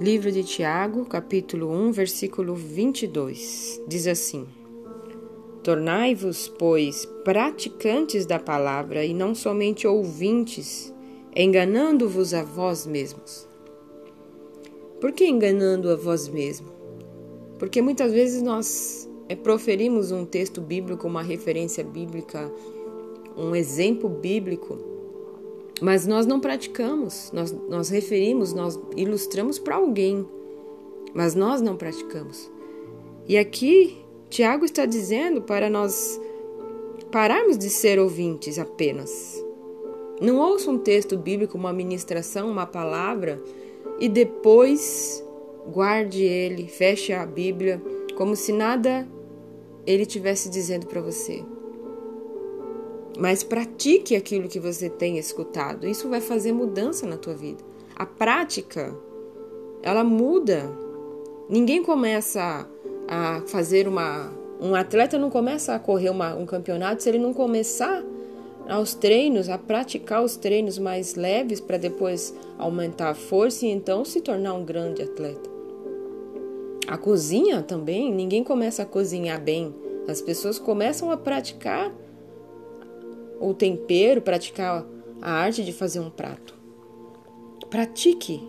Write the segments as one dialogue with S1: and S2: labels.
S1: Livro de Tiago, capítulo 1, versículo 22. Diz assim: Tornai-vos, pois, praticantes da palavra e não somente ouvintes, enganando-vos a vós mesmos. Por que enganando a vós mesmos? Porque muitas vezes nós é, proferimos um texto bíblico, uma referência bíblica, um exemplo bíblico mas nós não praticamos, nós, nós referimos, nós ilustramos para alguém, mas nós não praticamos. E aqui, Tiago está dizendo para nós pararmos de ser ouvintes apenas. Não ouça um texto bíblico, uma ministração, uma palavra e depois guarde ele, feche a Bíblia, como se nada ele tivesse dizendo para você mas pratique aquilo que você tem escutado. Isso vai fazer mudança na tua vida. A prática, ela muda. Ninguém começa a fazer uma. Um atleta não começa a correr uma, um campeonato se ele não começar aos treinos, a praticar os treinos mais leves para depois aumentar a força e então se tornar um grande atleta. A cozinha também, ninguém começa a cozinhar bem. As pessoas começam a praticar ou tempero, praticar a arte de fazer um prato. Pratique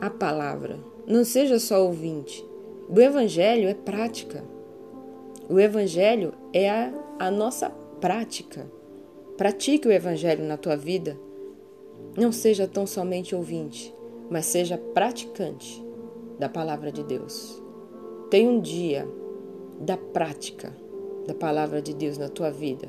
S1: a palavra, não seja só ouvinte. O Evangelho é prática. O Evangelho é a, a nossa prática. Pratique o Evangelho na tua vida. Não seja tão somente ouvinte, mas seja praticante da palavra de Deus. Tenha um dia da prática da palavra de Deus na tua vida.